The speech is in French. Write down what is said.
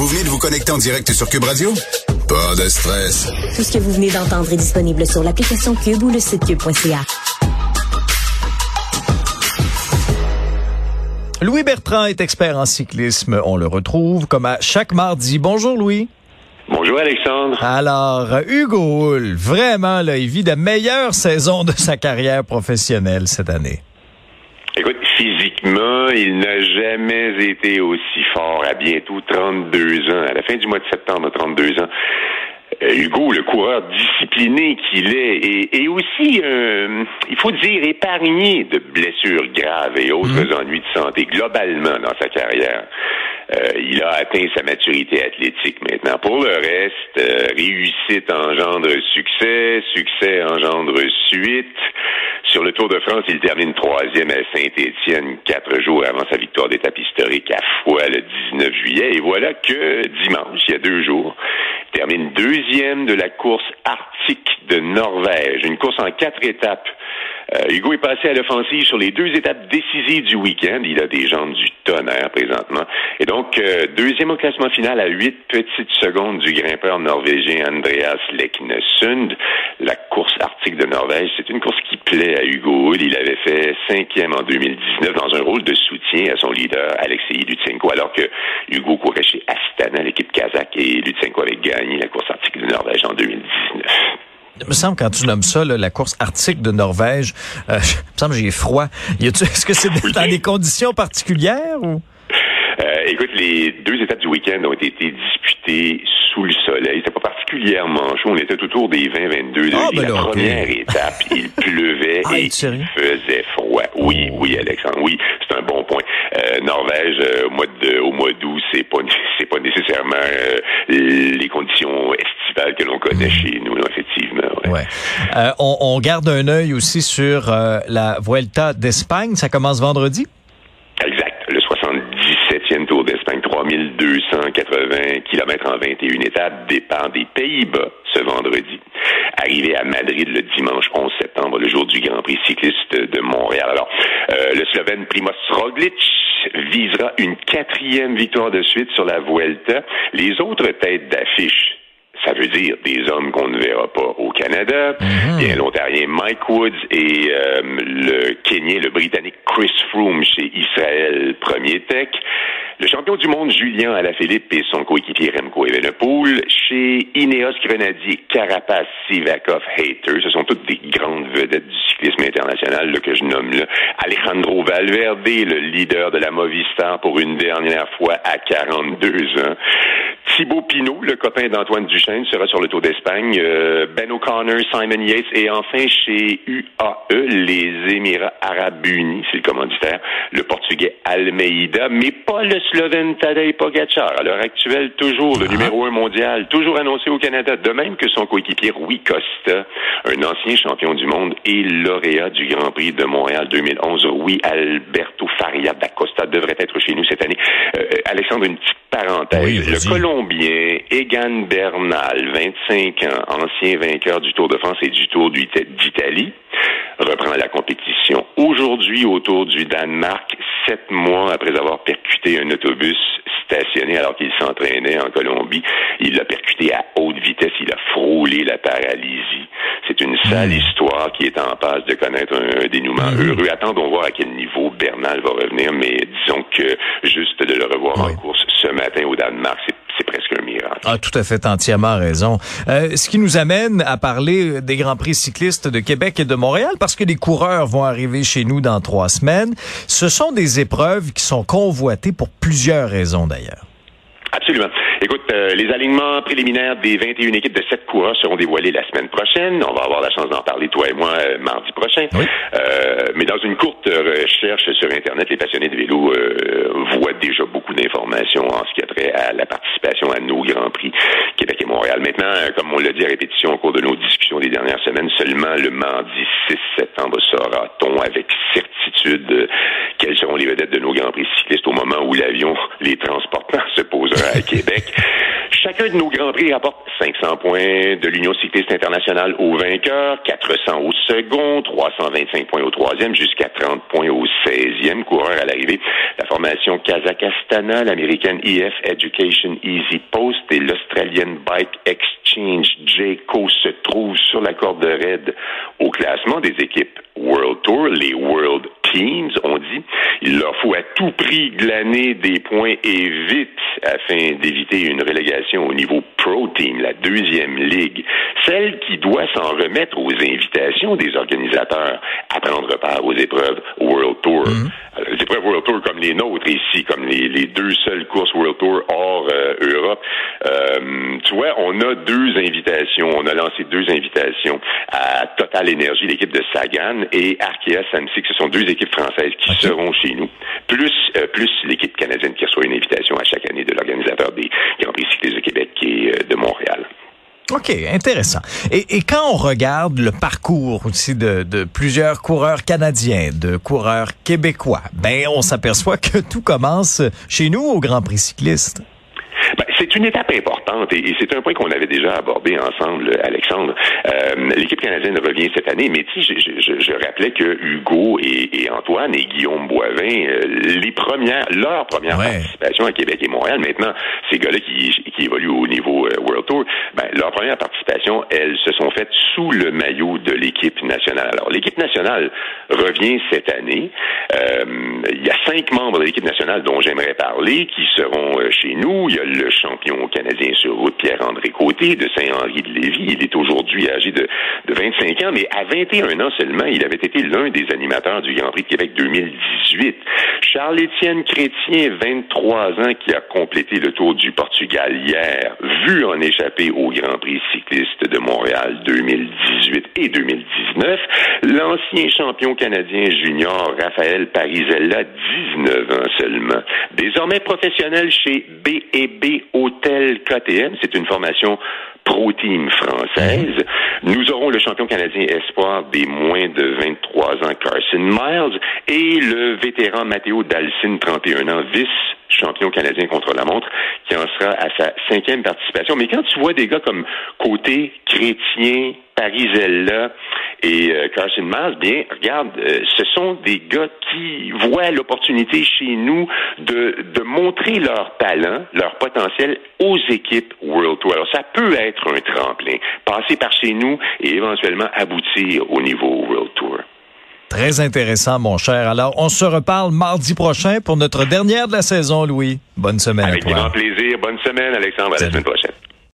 Vous venez de vous connecter en direct sur Cube Radio? Pas de stress. Tout ce que vous venez d'entendre est disponible sur l'application Cube ou le site cube.ca. Louis Bertrand est expert en cyclisme. On le retrouve comme à chaque mardi. Bonjour Louis. Bonjour Alexandre. Alors, Hugo Hull, vraiment, là, il vit la meilleure saison de sa carrière professionnelle cette année. Physiquement, il n'a jamais été aussi fort à bientôt 32 ans. À la fin du mois de septembre, 32 ans. Euh, Hugo, le coureur discipliné qu'il est, et, et aussi, euh, il faut dire, épargné de blessures graves et autres mhm. ennuis de santé globalement dans sa carrière. Euh, il a atteint sa maturité athlétique maintenant. Pour le reste, réussite engendre succès, succès engendre suite. Sur le Tour de France, il termine troisième à Saint-Étienne quatre jours avant sa victoire d'étape historique à Foix le 19 juillet. Et voilà que dimanche, il y a deux jours, il termine deuxième de la course arctique de Norvège, une course en quatre étapes euh, Hugo est passé à l'offensive sur les deux étapes décisives du week-end. Il a des jambes du tonnerre présentement. Et donc, euh, deuxième au classement final à huit petites secondes du grimpeur norvégien Andreas Leknesund. La course arctique de Norvège, c'est une course qui plaît à Hugo Il avait fait cinquième en 2019 dans un rôle de soutien à son leader Alexei Lutsenko, alors que Hugo courait chez Astana, l'équipe kazakh, et Lutsenko avait gagné la course arctique de Norvège en 2019. Il me semble, quand tu nommes ça, la course arctique de Norvège, euh, il me semble que j'ai froid. Est-ce que c'est dans des conditions particulières ou? Euh, écoute, les deux étapes du week-end ont été disputées sous le soleil. C'était pas particulièrement chaud. On était autour des 20-22 degrés. Ah, ben la première étape, il pleuvait ah, et il faisait froid. Oui, oh. oui, Alexandre. Oui, c'est un bon point. Euh, Norvège, euh, au mois de, au mois d'août, c'est pas, c'est pas nécessairement les conditions estivales que l'on connaît hmm. chez nous, effectivement. Ouais. On, on, garde un œil aussi sur la Vuelta d'Espagne. Ça commence vendredi? Exact. Le 77e Tour d'Espagne, 3280 km en 21 étapes, départ des Pays-Bas ce vendredi. Arrivé à Madrid le dimanche 11 septembre, le jour du Grand Prix cycliste de Montréal. Alors, euh, le Slovène Primoz Roglic visera une quatrième victoire de suite sur la Vuelta. Les autres têtes d'affiche ça veut dire des hommes qu'on ne verra pas au Canada. Mhm. Bien l'Ontarien Mike Woods et euh, le Kenyan, le Britannique Chris Froome chez Israël Premier Tech. Le champion du monde Julien Alaphilippe et son coéquipier Remco Evenepoel chez Ineos Grenadier, Carapace, Sivakov, Hater. Ce sont toutes des grandes vedettes du cyclisme international que je nomme là. Alejandro Valverde, le leader de la Movistar pour une dernière fois à 42 ans. Thibaut Pinot, le copain d'Antoine Duchesne, sera sur le Tour d'Espagne. Euh, ben O'Connor, Simon Yates et enfin chez UAE, les Émirats Arabes Unis, c'est le commanditaire, le Portugais Almeida, mais pas le Slovène Tadej Pogacar. À l'heure actuelle, toujours le ah. numéro un mondial, toujours annoncé au Canada, de même que son coéquipier Rui Costa, un ancien champion du monde et lauréat du Grand Prix de Montréal 2011. Rui Alberto Faria da Costa devrait être chez nous cette année. Euh, Alexandre, une petite parenthèse. le Colombien Egan Bernal, 25 ans, ancien vainqueur du Tour de France et du Tour d'Italie, reprend la compétition aujourd'hui autour du Danemark, sept mois après avoir percuté un autobus stationné alors qu'il s'entraînait en Colombie. Il l'a percuté à haute vitesse, il a frôlé la paralysie. C'est une sale hmm. histoire qui est en passe de connaître un, dénouement hmm. heureux. Attendons voir à quel niveau Bernal va revenir, mais disons que juste de le revoir en course ce matin au Danemark, c'est presque un miracle. Ah, tout à fait, entièrement raison. Euh, ce qui nous amène à parler des Grands Prix cyclistes de Québec et de Montréal, parce que les coureurs vont arriver chez nous dans trois semaines. Ce sont des épreuves qui sont convoitées pour plusieurs raisons d'ailleurs. Absolument. Écoute, euh, les alignements préliminaires des 21 équipes de 7 coureurs seront dévoilés la semaine prochaine. On va avoir la chance d'en parler, toi et moi, euh, mardi prochain. Euh, mais dans une courte recherche sur Internet, les passionnés de vélo voient déjà beaucoup d'informations en ce qui a trait à la participation à nos Grands Prix Québec et Montréal. Maintenant, comme on l'a dit à répétition au cours de nos discussions des dernières semaines, seulement le mardi 6 septembre saura-t-on avec certitude quelles seront les vedettes de nos Grands Prix cyclistes au moment où l'avion les transportant se posera à Québec? Chacun de nos Grands Prix rapporte 500 points de l'Union cycliste internationale au vainqueur, 400 au second, 325 points au troisième, jusqu'à 30 points au 16e coureur à l'arrivée. La formation Kazakhstana, l'américaine EF Education Easy Post et l'Australian Bike Exchange JCO se trouvent sur la corde de raid au classement des équipes World Tour, les World On dit. Il leur faut à tout prix glaner des points et vite afin d'éviter une relégation au niveau Pro Team, la deuxième ligue, celle qui doit s'en remettre aux invitations des organisateurs à prendre part aux épreuves World Tour. Mhm. les épreuves World Tour comme les nôtres ici, comme les, deux seules courses World Tour hors euh, Europe. Euh, tu vois, on a deux invitations, on a lancé deux invitations à Total Energy, l'équipe de Sagan, et Arkea Samsic, ce sont deux équipes françaises qui seront chez nous, plus euh, plus l'équipe canadienne qui reçoit une invitation à chaque année de l'organisateur des Grands Prix cyclistes de Québec et euh, de Montréal. OK, intéressant. Et, et, quand on regarde le parcours aussi de, de, plusieurs coureurs canadiens, de coureurs québécois, ben on s'aperçoit que tout commence chez nous au Grand Prix cycliste. Ben, c'est une étape importante et, c'est un point qu'on avait déjà abordé ensemble, Alexandre. Euh, l'équipe canadienne revient cette année, mais tu sais, je, rappelais que Hugo et, Antoine et Guillaume Boivin, euh, les premières, leur première participation à Québec et Montréal, maintenant, ces gars-là qui, qui évoluent au niveau euh, World Tour, ben, leur première participation, elles se sont faites sous le maillot de l'équipe nationale. Alors, l'équipe nationale revient cette année. il y a cinq membres de l'équipe nationale dont j'aimerais parler qui seront chez nous. Il y a le champion canadien sur route, Pierre-André Côté, de Saint-Henri-de-Lévis. Il est aujourd'hui âgé de, de 25 ans, mais à 21 ans seulement, il avait été l'un des animateurs du Grand Prix de Québec 2018. Charles-Étienne Chrétien, 23 ans, qui a complété le tour du Portugal hier, vu en échapper au Grand Prix cycliste de Montréal 2018 et 2019. L'ancien champion canadien junior, Raphaël Parisella, 19 ans seulement. Désormais professionnel chez B&B Hôtel KTM. C'est une formation pro-team française. Mhm. Nous aurons le champion canadien espoir des moins de 23 ans, Carson Miles, et le vétéran Matteo Dalcin, 31 ans, vice champion canadien contre la montre, qui en sera à sa cinquième participation. Mais quand tu vois des gars comme Côté, Chrétien, Parisella et euh, Carson Miles, bien, regarde, euh, ce sont des gars qui voient l'opportunité chez nous de, de montrer leur talent, leur potentiel aux équipes World Tour. Alors, ça peut être un tremplin, passer par chez nous et éventuellement aboutir au niveau World Tour. Très intéressant, mon cher. Alors, on se reparle mardi prochain pour notre dernière de la saison, Louis. Bonne semaine Avec à toi. Avec grand plaisir. Bonne semaine, Alexandre. À la semaine prochaine.